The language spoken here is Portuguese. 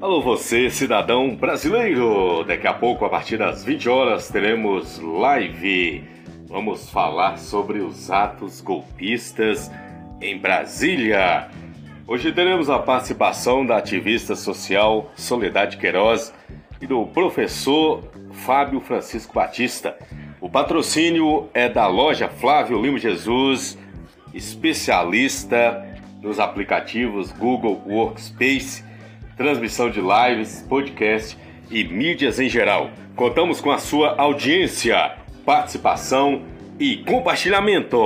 Alô você, cidadão brasileiro! Daqui a pouco, a partir das 20 horas, teremos live. Vamos falar sobre os atos golpistas em Brasília. Hoje teremos a participação da ativista social Soledade Queiroz e do professor Fábio Francisco Batista. O patrocínio é da loja Flávio Lima Jesus, especialista nos aplicativos Google Workspace transmissão de lives, podcast e mídias em geral. Contamos com a sua audiência, participação e compartilhamento.